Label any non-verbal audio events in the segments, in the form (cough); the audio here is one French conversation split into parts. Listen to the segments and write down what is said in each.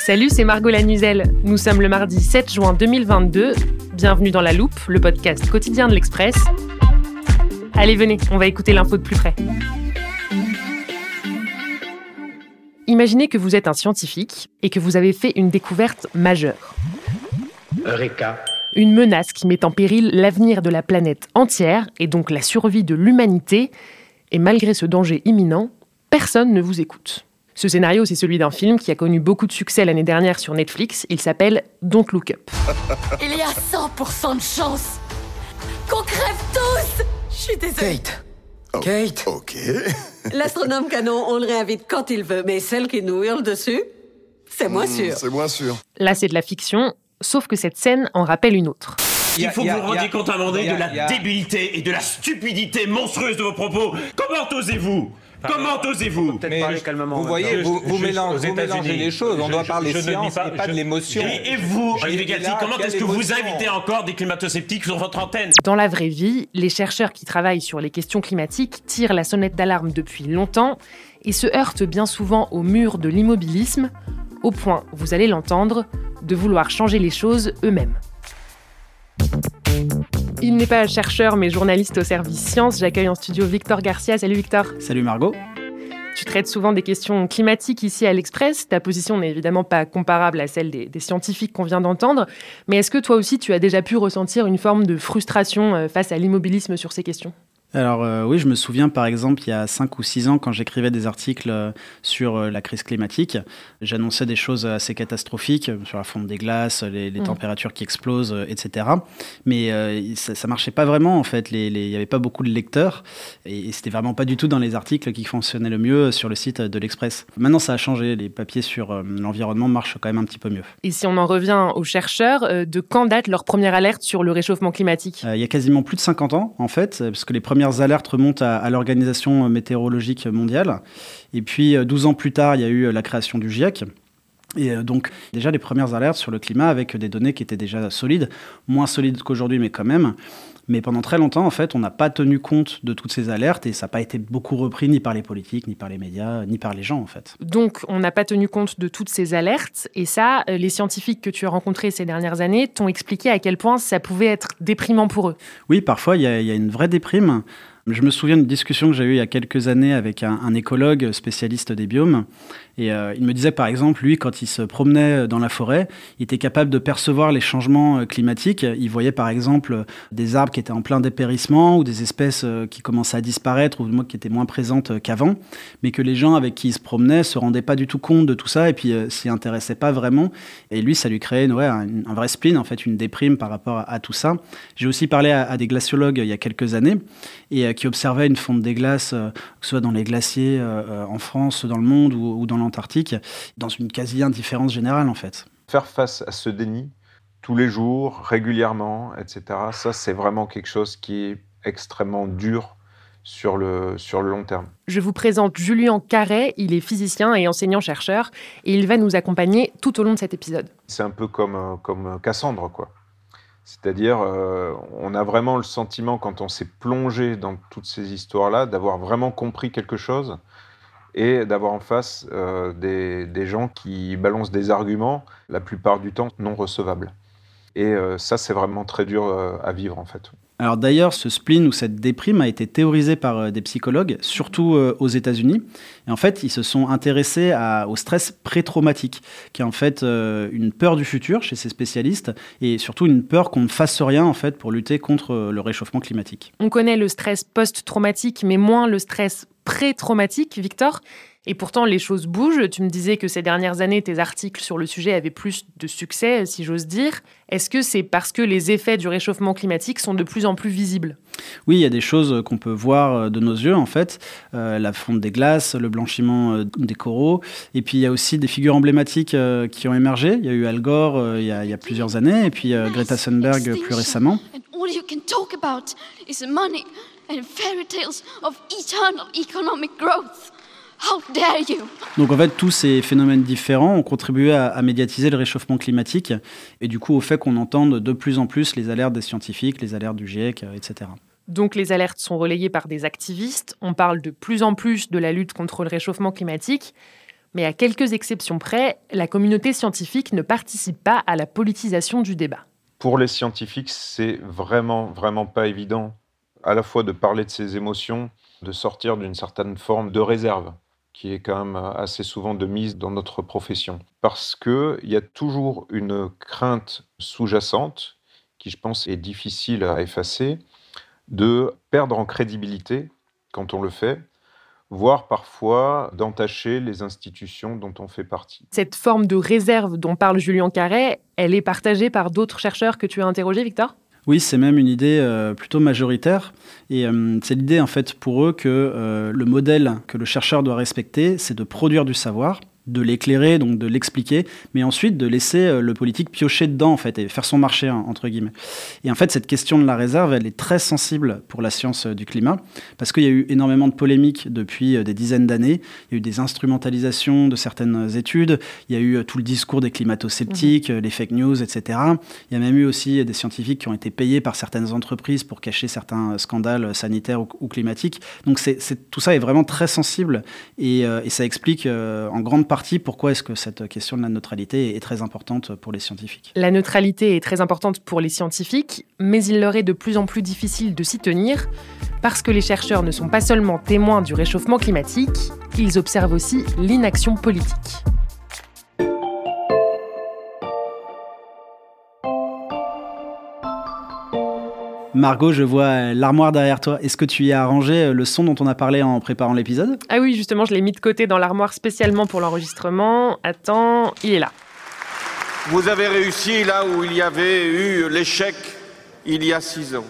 Salut, c'est Margot Lanuzel. Nous sommes le mardi 7 juin 2022. Bienvenue dans La Loupe, le podcast quotidien de l'Express. Allez, venez, on va écouter l'info de plus près. Imaginez que vous êtes un scientifique et que vous avez fait une découverte majeure. Eureka. Une menace qui met en péril l'avenir de la planète entière et donc la survie de l'humanité. Et malgré ce danger imminent, personne ne vous écoute. Ce scénario, c'est celui d'un film qui a connu beaucoup de succès l'année dernière sur Netflix. Il s'appelle Don't Look Up. Il y a 100% de chance qu'on crève tous Je suis désolée. Kate. Kate. Ok. (laughs) L'astronome canon, on le réinvite quand il veut, mais celle qui nous hurle dessus, c'est moins Hmm, sûr. C'est moins sûr. Là, c'est de la fiction, sauf que cette scène en rappelle une autre. Il faut que vous vous rendiez compte à un moment donné de la débilité et de la stupidité monstrueuse de vos propos. Comment osez-vous Comment osez-vous Mais vous voyez, vous, vous mélangez, vous mélangez les choses. On doit parler science et pas de l'émotion. et, et vous, Je- Olivier Galti, comment est-ce que vous invitez encore des climato-sceptiques sur votre antenne? Dans la vraie vie, les chercheurs qui travaillent sur les questions climatiques tirent la sonnette d'alarme depuis longtemps et se heurtent bien souvent au mur de l'immobilisme, au point, vous allez l'entendre, de vouloir changer les choses eux-mêmes. Il n'est pas chercheur mais journaliste au service science. J'accueille en studio Victor Garcia. Salut Victor. Salut Margot. Tu traites souvent des questions climatiques ici à l'Express. Ta position n'est évidemment pas comparable à celle des, des scientifiques qu'on vient d'entendre. Mais est-ce que toi aussi, tu as déjà pu ressentir une forme de frustration euh, face à l'immobilisme sur ces questions? Alors euh, oui, je me souviens par exemple il y a 5 ou 6 ans quand j'écrivais des articles euh, sur euh, la crise climatique, j'annonçais des choses assez catastrophiques sur la fonte des glaces, les, les Mm. températures qui explosent, etc. Mais ça, ça marchait pas vraiment en fait, il n'y avait pas beaucoup de lecteurs et, et c'était vraiment pas du tout dans les articles qui fonctionnaient le mieux sur le site de l'Express. Maintenant ça a changé, les papiers sur l'environnement marchent quand même un petit peu mieux. Et si on en revient aux chercheurs, de quand date leur première alerte sur le réchauffement climatique? Il y a quasiment plus de 50 ans, en fait, parce que les premières alertes remontent à, à l'Organisation météorologique mondiale. Et puis, euh, 12 ans plus tard, il y a eu euh, la création du GIEC. Et euh, donc, déjà, les premières alertes sur le climat avec des données qui étaient déjà solides, moins solides qu'aujourd'hui, mais quand même. Mais pendant très longtemps, en fait, on n'a pas tenu compte de toutes ces alertes et ça n'a pas été beaucoup repris ni par les politiques, ni par les médias, ni par les gens, en fait. Donc, on n'a pas tenu compte de toutes ces alertes. Et ça, euh, les scientifiques que tu as rencontrés ces dernières années t'ont expliqué à quel point ça pouvait être déprimant pour eux. Oui, parfois, il y, y a une vraie déprime. Je me souviens d'une discussion que j'ai eue il y a quelques années avec un, écologue spécialiste des biomes. Et euh, il me disait, par exemple, lui, quand il se promenait dans la forêt, il était capable de percevoir les changements euh, climatiques. Il voyait, par exemple, des arbres qui étaient en plein dépérissement ou des espèces euh, qui commençaient à disparaître ou qui étaient moins présentes qu'avant. Mais que les gens avec qui il se promenait se rendaient pas du tout compte de tout ça et puis euh, s'y intéressaient pas vraiment. Et lui, ça lui créait un, vrai spleen, en fait, une déprime par rapport à, à tout ça. J'ai aussi parlé à, à des glaciologues il y a quelques années et euh, qui observaient une fonte des glaces, euh, que ce soit dans les glaciers euh, en France, dans le monde ou, ou dans l'Antarctique, dans une quasi-indifférence générale en fait. Faire face à ce déni tous les jours, régulièrement, etc., ça c'est vraiment quelque chose qui est extrêmement dur sur le, sur le long terme. Je vous présente Julien Carret, il est physicien et enseignant-chercheur, et il va nous accompagner tout au long de cet épisode. C'est un peu comme, comme Cassandre, quoi. C'est-à-dire, euh, on a vraiment le sentiment, quand on s'est plongé dans toutes ces histoires-là, d'avoir vraiment compris quelque chose et d'avoir en face euh, des, des gens qui balancent des arguments, la plupart du temps non recevables. Et ça, c'est vraiment très dur à vivre en fait. Alors d'ailleurs, ce spleen ou cette déprime a été théorisé par euh, des psychologues, surtout euh, aux États-Unis. Et en fait, ils se sont intéressés au stress pré-traumatique, qui est en fait euh, une peur du futur chez ces spécialistes, et surtout une peur qu'on ne fasse rien en fait pour lutter contre le réchauffement climatique. On connaît le stress post-traumatique, mais moins le stress pré-traumatique, Victor. Et pourtant, les choses bougent. Tu me disais que ces dernières années, tes articles sur le sujet avaient plus de succès, si j'ose dire. Est-ce que c'est parce que les effets du réchauffement climatique sont de plus en plus visibles? Oui, il y a des choses qu'on peut voir euh, de nos yeux, en fait. Euh, la fonte des glaces, le blanchiment euh, des coraux. Et puis, il y a aussi des figures emblématiques qui ont émergé. Il y a eu Al Gore il y a, il y a plusieurs années, et puis Greta Thunberg plus récemment. Donc en fait, tous ces phénomènes différents ont contribué à, médiatiser le réchauffement climatique et du coup au fait qu'on entende de plus en plus les alertes des scientifiques, les alertes du GIEC, etc. Donc les alertes sont relayées par des activistes, on parle de plus en plus de la lutte contre le réchauffement climatique, mais à quelques exceptions près, la communauté scientifique ne participe pas à la politisation du débat. Pour les scientifiques, c'est vraiment, vraiment pas évident à la fois de parler de ses émotions, de sortir d'une certaine forme de réserve qui est quand même assez souvent de mise dans notre profession. Parce qu'il y a toujours une crainte sous-jacente, qui je pense est difficile à effacer, de perdre en crédibilité quand on le fait, voire parfois d'entacher les institutions dont on fait partie. Cette forme de réserve dont parle Julien Carré, elle est partagée par d'autres chercheurs que tu as interrogés, Victor? Oui, c'est même une idée euh, plutôt majoritaire. Et euh, c'est l'idée, en fait, pour eux que euh, le modèle que le chercheur doit respecter, c'est de produire du savoir de l'éclairer, donc de l'expliquer, mais ensuite de laisser euh, le politique piocher dedans, en fait, et faire son marché, hein, entre guillemets. Et en fait, cette question de la réserve, elle est très sensible pour la science euh, du climat, parce qu'il y a eu énormément de polémiques depuis euh, des dizaines d'années. Il y a eu des instrumentalisations de certaines études, il y a eu tout le discours des climato-sceptiques, mmh. les fake news, etc. Il y a même eu aussi des scientifiques qui ont été payés par certaines entreprises pour cacher certains scandales sanitaires ou, climatiques. Donc c'est, tout ça est vraiment très sensible, et, et ça explique en grande partie pourquoi est-ce que cette question de la neutralité est très importante pour les scientifiques? La neutralité est très importante pour les scientifiques, mais il leur est de plus en plus difficile de s'y tenir parce que les chercheurs ne sont pas seulement témoins du réchauffement climatique, ils observent aussi l'inaction politique. Margot, je vois l'armoire derrière toi. Est-ce que tu y as arrangé le son dont on a parlé en préparant l'épisode? Ah oui, justement, je l'ai mis de côté dans l'armoire spécialement pour l'enregistrement. Attends, il est là. Vous avez réussi là où il y avait eu l'échec il y a six ans.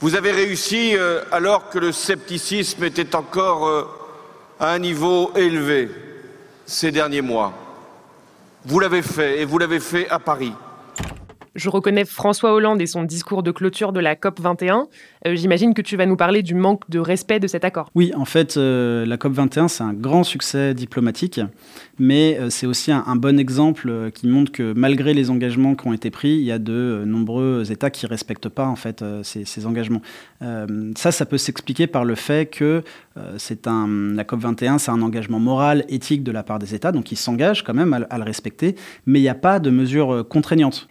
Vous avez réussi euh, alors que le scepticisme était encore euh, à un niveau élevé ces derniers mois. Vous l'avez fait et vous l'avez fait à Paris. Je reconnais François Hollande et son discours de clôture de la COP 21. Euh, j'imagine que tu vas nous parler du manque de respect de cet accord. Oui, en fait, euh, la COP 21, c'est un grand succès diplomatique, mais euh, c'est aussi un, bon exemple qui montre que malgré les engagements qui ont été pris, il y a de nombreux États qui ne respectent pas en fait ces, engagements. ça, ça peut s'expliquer par le fait que c'est un, la COP 21, c'est un engagement moral, éthique de la part des États, donc ils s'engagent quand même à, le respecter, mais il n'y a pas de mesures contraignantes.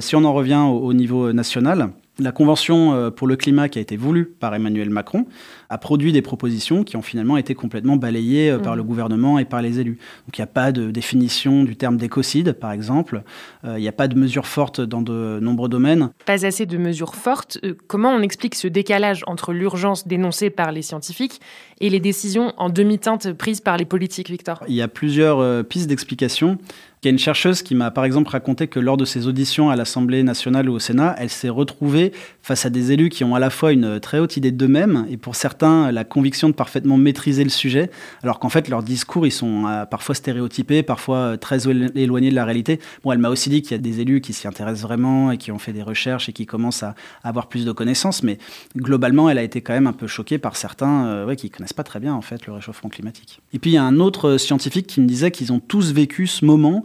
Si on en revient au niveau national, la Convention euh, pour le climat qui a été voulue par Emmanuel Macron a produit des propositions qui ont finalement été complètement balayées euh, par mmh. le gouvernement et par les élus. Donc il n'y a pas de définition du terme d'écocide, par exemple. Euh, il n'y a pas de mesures fortes dans de nombreux domaines. Pas assez de mesures fortes. comment on explique ce décalage entre l'urgence dénoncée par les scientifiques et les décisions en demi-teinte prises par les politiques, Victor? Il y a plusieurs pistes d'explication. Il y a une chercheuse qui m'a par exemple raconté que lors de ses auditions à l'Assemblée nationale ou au Sénat, elle s'est retrouvée face à des élus qui ont à la fois une très haute idée d'eux-mêmes et pour certains la conviction de parfaitement maîtriser le sujet, alors qu'en fait leurs discours ils sont euh, parfois stéréotypés, parfois euh, très éloignés de la réalité. Bon, elle m'a aussi dit qu'il y a des élus qui s'y intéressent vraiment et qui ont fait des recherches et qui commencent à avoir plus de connaissances, mais globalement elle a été quand même un peu choquée par certains euh, ouais, qui connaissent pas très bien en fait le réchauffement climatique. Et puis il y a un autre scientifique qui me disait qu'ils ont tous vécu ce moment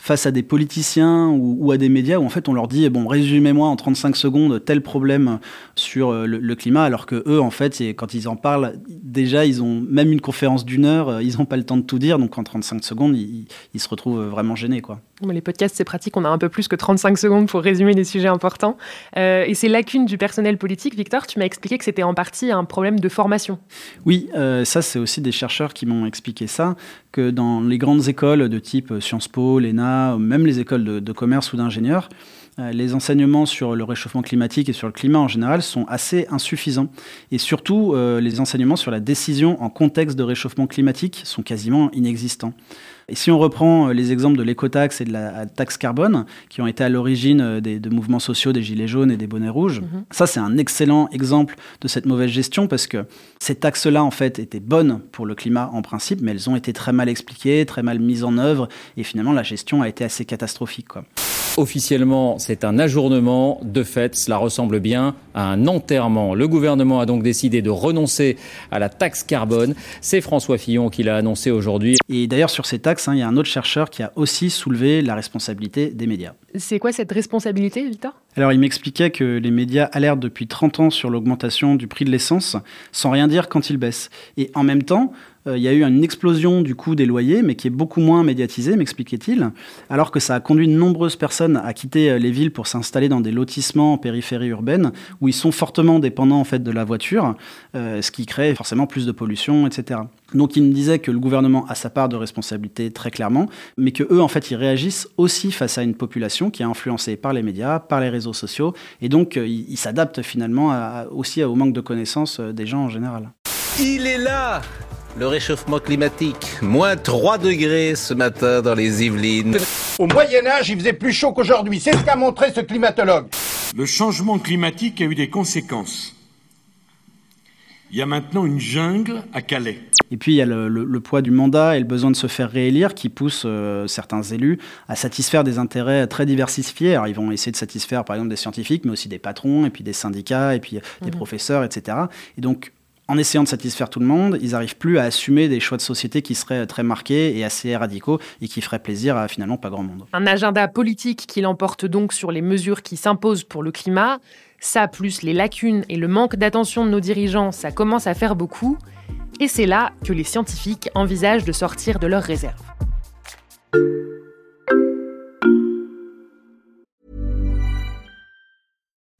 face à des politiciens ou, à des médias où en fait on leur dit bon résumez-moi en 35 secondes tel problème sur euh, le, climat alors que eux en fait quand ils en parlent déjà ils ont même une conférence d'une heure euh, ils n'ont pas le temps de tout dire donc en 35 secondes ils, se retrouvent vraiment gênés quoi. Les podcasts c'est pratique on a un peu plus que 35 secondes pour résumer des sujets importants euh, et ces lacunes du personnel politique Victor tu m'as expliqué que c'était en partie un problème de formation. Oui ça c'est aussi des chercheurs qui m'ont expliqué ça que dans les grandes écoles de type Sciences Po, l'ENA, même les écoles de, commerce ou d'ingénieurs, euh, les enseignements sur le réchauffement climatique et sur le climat en général sont assez insuffisants. Et surtout, euh, les enseignements sur la décision en contexte de réchauffement climatique sont quasiment inexistants. Et si on reprend euh, les exemples de l'écotaxe et de la taxe carbone, qui ont été à l'origine euh, des, de mouvements sociaux des Gilets jaunes et des bonnets rouges, mhm. ça c'est un excellent exemple de cette mauvaise gestion parce que ces taxes-là en fait étaient bonnes pour le climat en principe, mais elles ont été très mal expliquées, très mal mises en œuvre et finalement la gestion a été assez catastrophique. Quoi. Officiellement, c'est un ajournement. De fait, cela ressemble bien à un enterrement. Le gouvernement a donc décidé de renoncer à la taxe carbone. C'est François Fillon qui l'a annoncé aujourd'hui. Et d'ailleurs, sur ces taxes, hein, il y a un autre chercheur qui a aussi soulevé la responsabilité des médias. C'est quoi cette responsabilité, Victor? Alors, il m'expliquait que les médias alertent depuis 30 ans sur l'augmentation du prix de l'essence, sans rien dire quand il baisse. Et en même temps, euh, il y a eu une explosion du coût des loyers, mais qui est beaucoup moins médiatisée, m'expliquait-il, alors que ça a conduit de nombreuses personnes à quitter euh, les villes pour s'installer dans des lotissements en périphérie urbaine, où ils sont fortement dépendants en fait de la voiture, euh, ce qui crée forcément plus de pollution, etc. Donc il me disait que le gouvernement a sa part de responsabilité très clairement, mais que eux en fait ils réagissent aussi face à une population qui est influencée par les médias, par les réseaux sociaux, et donc ils s'adaptent finalement aussi au manque de connaissances des gens en général. Il est là le réchauffement climatique. Moins 3 degrés ce matin dans les Yvelines. Au Moyen Âge, il faisait plus chaud qu'aujourd'hui. C'est ce qu'a montré ce climatologue. Le changement climatique a eu des conséquences. Il y a maintenant une jungle à Calais. Et puis il y a le, poids du mandat et le besoin de se faire réélire qui pousse euh, certains élus à satisfaire des intérêts très diversifiés. Alors ils vont essayer de satisfaire par exemple des scientifiques, mais aussi des patrons, et puis des syndicats, et puis des mmh. professeurs, etc. Et donc en essayant de satisfaire tout le monde, ils n'arrivent plus à assumer des choix de société qui seraient très marqués et assez radicaux et qui feraient plaisir à finalement pas grand monde. Un agenda politique qui l'emporte donc sur les mesures qui s'imposent pour le climat. Ça, plus les lacunes et le manque d'attention de nos dirigeants, ça commence à faire beaucoup. Et c'est là que les scientifiques envisagent de sortir de leurs réserves.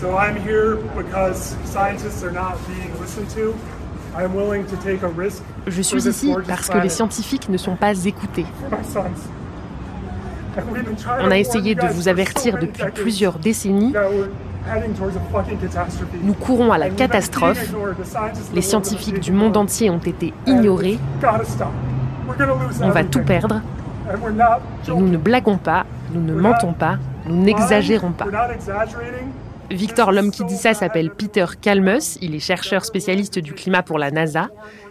So I'm here because scientists are not being listened to. I'm willing to take a risk. Je suis ici parce que les scientifiques ne sont pas écoutés. (laughs) On a essayé de vous avertir depuis plusieurs décennies. Nous courons à la catastrophe. Les scientifiques du monde entier ont été ignorés. On va tout perdre. Et nous ne blaguons pas, nous ne mentons pas, nous n'exagérons pas. Victor, l'homme qui dit ça, s'appelle Peter Kalmus. Il est chercheur spécialiste du climat pour la NASA.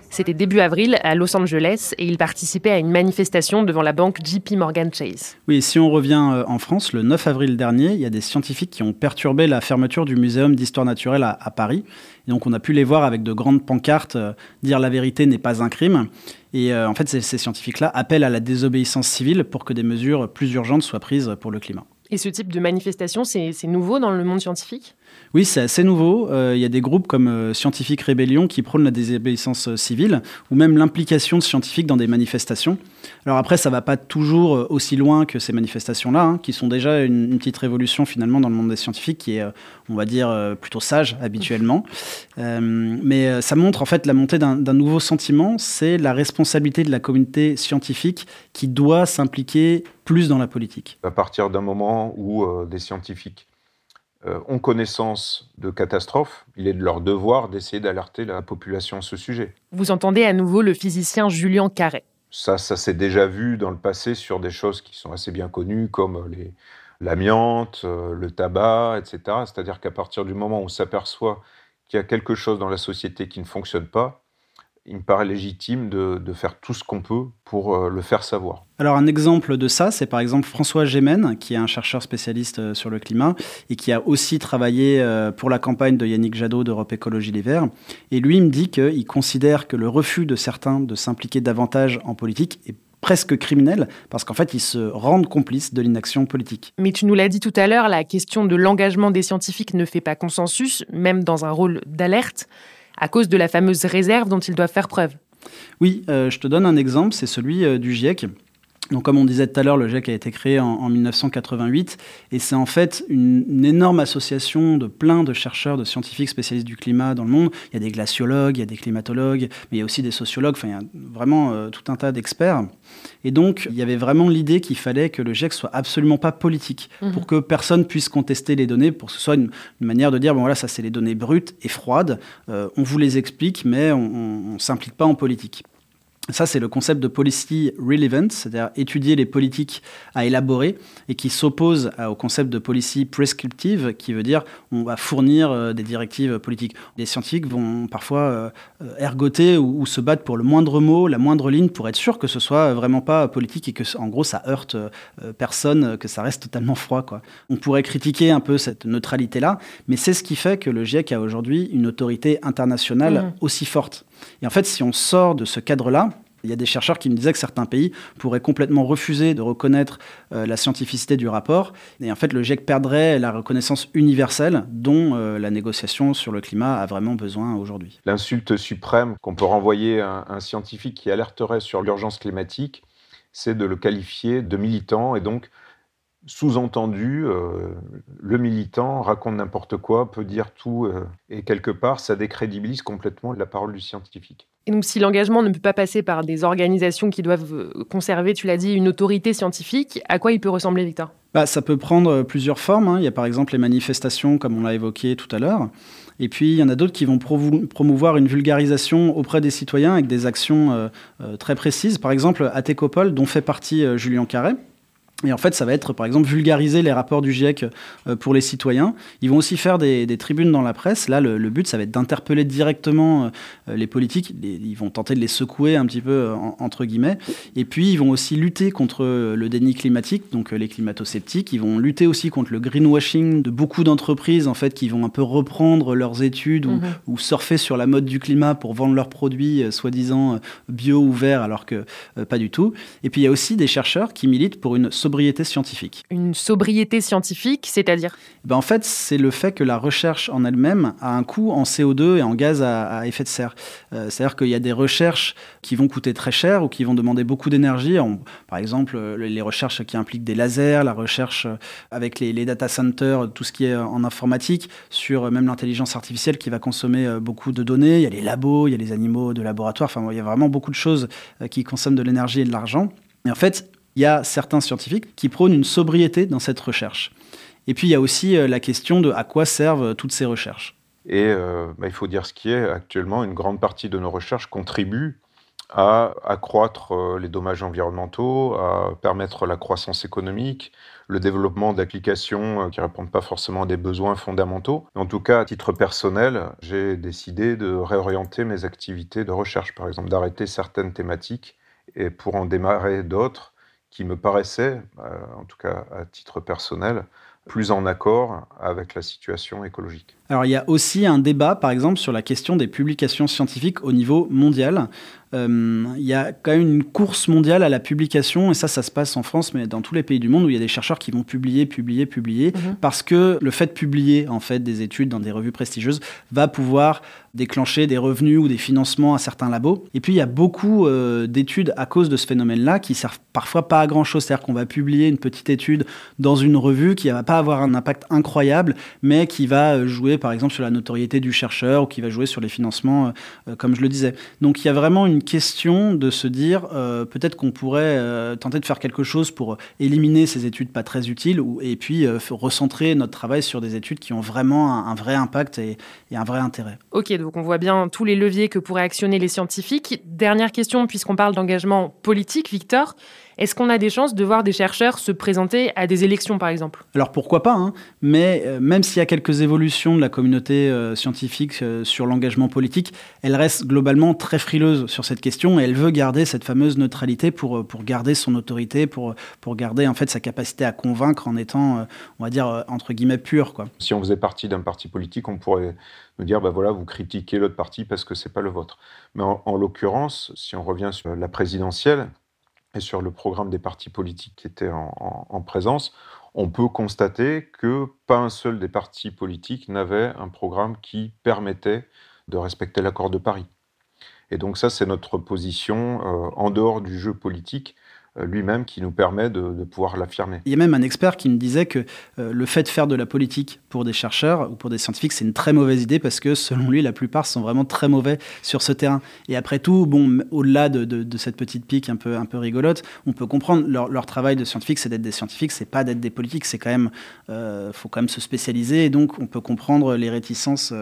C'était début avril à Los Angeles et il participait à une manifestation devant la banque JP Morgan Chase. Oui, si on revient euh, en France, le 9 avril dernier, il y a des scientifiques qui ont perturbé la fermeture du Muséum d'histoire naturelle à, Paris. Et donc on a pu les voir avec de grandes pancartes euh, dire la vérité n'est pas un crime. Et euh, en fait, ces scientifiques-là appellent à la désobéissance civile pour que des mesures plus urgentes soient prises pour le climat. Et ce type de manifestation, c'est nouveau dans le monde scientifique? Oui, c'est assez nouveau. Euh, il y a des groupes comme euh, Scientifique Rébellion qui prônent la désobéissance euh, civile ou même l'implication de scientifiques dans des manifestations. Alors après, ça va pas toujours aussi loin que ces manifestations-là, hein, qui sont déjà une, petite révolution finalement dans le monde des scientifiques, qui est, on va dire, plutôt sage habituellement. (laughs) mais ça montre en fait la montée d'un nouveau sentiment, c'est la responsabilité de la communauté scientifique qui doit s'impliquer plus dans la politique. À partir d'un moment où des scientifiques ont connaissance de catastrophes, il est de leur devoir d'essayer d'alerter la population à ce sujet. Vous entendez à nouveau le physicien Julien Carré. Ça, ça s'est déjà vu dans le passé sur des choses qui sont assez bien connues, comme l'amiante, euh, le tabac, etc. C'est-à-dire qu'à partir du moment où on s'aperçoit qu'il y a quelque chose dans la société qui ne fonctionne pas, il me paraît légitime de, faire tout ce qu'on peut pour euh, le faire savoir. Alors un exemple de ça, c'est par exemple François Gémen, qui est un chercheur spécialiste euh, sur le climat et qui a aussi travaillé euh, pour la campagne de Yannick Jadot d'Europe Écologie Les Verts. Et lui me dit qu'il considère que le refus de certains de s'impliquer davantage en politique est presque criminel, parce qu'en fait, ils se rendent complices de l'inaction politique. Mais tu nous l'as dit tout à l'heure, la question de l'engagement des scientifiques ne fait pas consensus, même dans un rôle d'alerte à cause de la fameuse réserve dont ils doivent faire preuve. Oui, euh, je te donne un exemple, c'est celui euh, du GIEC. Donc, comme on disait tout à l'heure, le GIEC a été créé en, 1988 et c'est en fait une, énorme association de plein de chercheurs, de scientifiques spécialistes du climat dans le monde. Il y a des glaciologues, il y a des climatologues, mais il y a aussi des sociologues. Enfin, il y a vraiment euh, tout un tas d'experts. Et donc, il y avait vraiment l'idée qu'il fallait que le GIEC soit absolument pas politique mhm. pour que personne puisse contester les données, pour que ce soit une, manière de dire bon voilà, ça c'est les données brutes et froides. Euh, on vous les explique, mais on, ne s'implique pas en politique. Ça, c'est le concept de policy relevant, c'est-à-dire étudier les politiques à élaborer et qui s'oppose au concept de policy prescriptive, qui veut dire on va fournir euh, des directives politiques. Les scientifiques vont parfois euh, ergoter ou, se battre pour le moindre mot, la moindre ligne, pour être sûr que ce soit vraiment pas politique et que, en gros, ça heurte euh, personne, que ça reste totalement froid. Quoi. On pourrait critiquer un peu cette neutralité-là, mais c'est ce qui fait que le GIEC a aujourd'hui une autorité internationale mmh. aussi forte. Et en fait, si on sort de ce cadre-là, il y a des chercheurs qui me disaient que certains pays pourraient complètement refuser de reconnaître euh, la scientificité du rapport. Et en fait, le GIEC perdrait la reconnaissance universelle dont euh, la négociation sur le climat a vraiment besoin aujourd'hui. L'insulte suprême qu'on peut renvoyer à un scientifique qui alerterait sur l'urgence climatique, c'est de le qualifier de militant et donc sous-entendu, euh, le militant raconte n'importe quoi, peut dire tout, et quelque part, ça décrédibilise complètement la parole du scientifique. Et donc, si l'engagement ne peut pas passer par des organisations qui doivent euh, conserver, tu l'as dit, une autorité scientifique, à quoi il peut ressembler, Victor? Bah, Ça peut prendre euh, plusieurs formes. Hein. Il y a par exemple les manifestations, comme on l'a évoqué tout à l'heure. Et puis, il y en a d'autres qui vont promouvoir une vulgarisation auprès des citoyens avec des actions euh, très précises. Par exemple, à Técopole, dont fait partie Julien Carré, et en fait, ça va être, par exemple, vulgariser les rapports du GIEC euh, pour les citoyens. Ils vont aussi faire des, tribunes dans la presse. Là, le, but, ça va être d'interpeller directement euh, les politiques. ils vont tenter de les secouer un petit peu, euh, entre guillemets. Et puis, ils vont aussi lutter contre le déni climatique, donc les climato-sceptiques. Ils vont lutter aussi contre le greenwashing de beaucoup d'entreprises, en fait, qui vont un peu reprendre leurs études ou, mhm. surfer sur la mode du climat pour vendre leurs produits, soi-disant bio ou verts, alors que pas du tout. Et puis, il y a aussi des chercheurs qui militent pour une sobriété scientifique. Une sobriété scientifique, c'est-à-dire eh ben En fait, c'est le fait que la recherche en elle-même a un coût en CO2 et en gaz à, effet de serre. Euh, c'est-à-dire qu'il y a des recherches qui vont coûter très cher ou qui vont demander beaucoup d'énergie. Par exemple, euh, les recherches qui impliquent des lasers, la recherche euh, avec les, les data centers, tout ce qui est en informatique, sur même l'intelligence artificielle qui va consommer beaucoup de données. Il y a les labos, il y a les animaux de laboratoire. Enfin, il y a vraiment beaucoup de choses qui consomment de l'énergie et de l'argent. Et en fait, il y a certains scientifiques qui prônent une sobriété dans cette recherche. Et puis il y a aussi euh, la question de à quoi servent toutes ces recherches. Et euh, bah, il faut dire ce qui est actuellement, une grande partie de nos recherches contribue à accroître euh, les dommages environnementaux, à permettre la croissance économique, le développement d'applications qui ne répondent pas forcément à des besoins fondamentaux. En tout cas, à titre personnel, j'ai décidé de réorienter mes activités de recherche, par exemple d'arrêter certaines thématiques et pour en démarrer d'autres qui me paraissait, euh, en tout cas à titre personnel, plus en accord avec la situation écologique. Alors il y a aussi un débat, par exemple, sur la question des publications scientifiques au niveau mondial. Euh, il y a quand même une course mondiale à la publication, et ça, ça se passe en France, mais dans tous les pays du monde, où il y a des chercheurs qui vont publier, publier, publier, mhm. parce que le fait de publier en fait des études dans des revues prestigieuses va pouvoir déclencher des revenus ou des financements à certains labos. Et puis il y a beaucoup euh, d'études à cause de ce phénomène-là qui servent parfois pas à grand-chose. C'est-à-dire qu'on va publier une petite étude dans une revue qui va pas avoir un impact incroyable, mais qui va euh, par exemple sur la notoriété du chercheur ou qui va jouer sur les financements, euh, comme je le disais. Donc il y a vraiment une question de se dire peut-être qu'on pourrait tenter de faire quelque chose pour éliminer ces études pas très utiles ou, et puis recentrer notre travail sur des études qui ont vraiment un, vrai impact et, et un vrai intérêt. Ok, donc on voit bien tous les leviers que pourraient actionner les scientifiques. Dernière question, puisqu'on parle d'engagement politique, Victor. Est-ce qu'on a des chances de voir des chercheurs se présenter à des élections, par exemple? Alors pourquoi pas, hein mais euh, même s'il y a quelques évolutions de la communauté euh, scientifique euh, sur l'engagement politique, elle reste globalement très frileuse sur cette question et elle veut garder cette fameuse neutralité pour, pour garder son autorité, pour, pour garder en fait sa capacité à convaincre en étant, on va dire, entre guillemets, pur. Quoi. Si on faisait partie d'un parti politique, on pourrait nous dire, bah voilà, vous critiquez l'autre parti parce que c'est pas le vôtre. Mais en l'occurrence, si on revient sur la présidentielle, et sur le programme des partis politiques qui étaient en, présence, on peut constater que pas un seul des partis politiques n'avait un programme qui permettait de respecter l'accord de Paris. Et donc ça, c'est notre position euh, en dehors du jeu politique lui-même qui nous permet de, pouvoir l'affirmer. Il y a même un expert qui me disait que euh, le fait de faire de la politique pour des chercheurs ou pour des scientifiques, c'est une très mauvaise idée parce que selon lui, la plupart sont vraiment très mauvais sur ce terrain. Et après tout, bon, au-delà de, cette petite pique un peu, un peu rigolote, on peut comprendre leur, travail de scientifique, c'est d'être des scientifiques, c'est pas d'être des politiques, c'est quand même, euh, faut quand même se spécialiser et donc on peut comprendre les réticences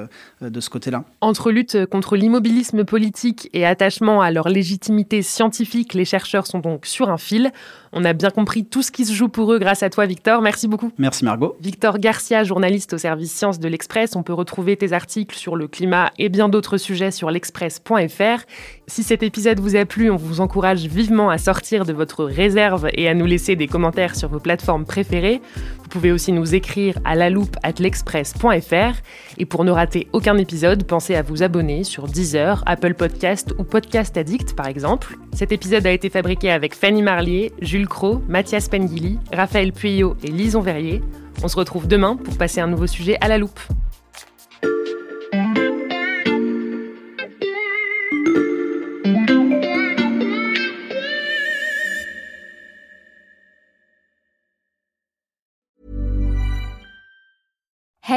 de ce côté-là. Entre lutte contre l'immobilisme politique et attachement à leur légitimité scientifique, les chercheurs sont donc sur un fil. On a bien compris tout ce qui se joue pour eux grâce à toi, Victor. Merci beaucoup. Merci, Margot. Victor Garcia, journaliste au service Sciences de l'Express. On peut retrouver tes articles sur le climat et bien d'autres sujets sur l'express.fr. Si cet épisode vous a plu, on vous encourage vivement à sortir de votre réserve et à nous laisser des commentaires sur vos plateformes préférées. Vous pouvez aussi nous écrire à la loupe at l'express.fr. Et pour ne rater aucun épisode, pensez à vous abonner sur Deezer, Apple Podcast ou Podcast Addict par exemple. Cet épisode a été fabriqué avec Fanny Marlier, Jules Cro, Mathias Pengili, Raphaël Pueyo et Lison Verrier. On se retrouve demain pour passer un nouveau sujet à la loupe.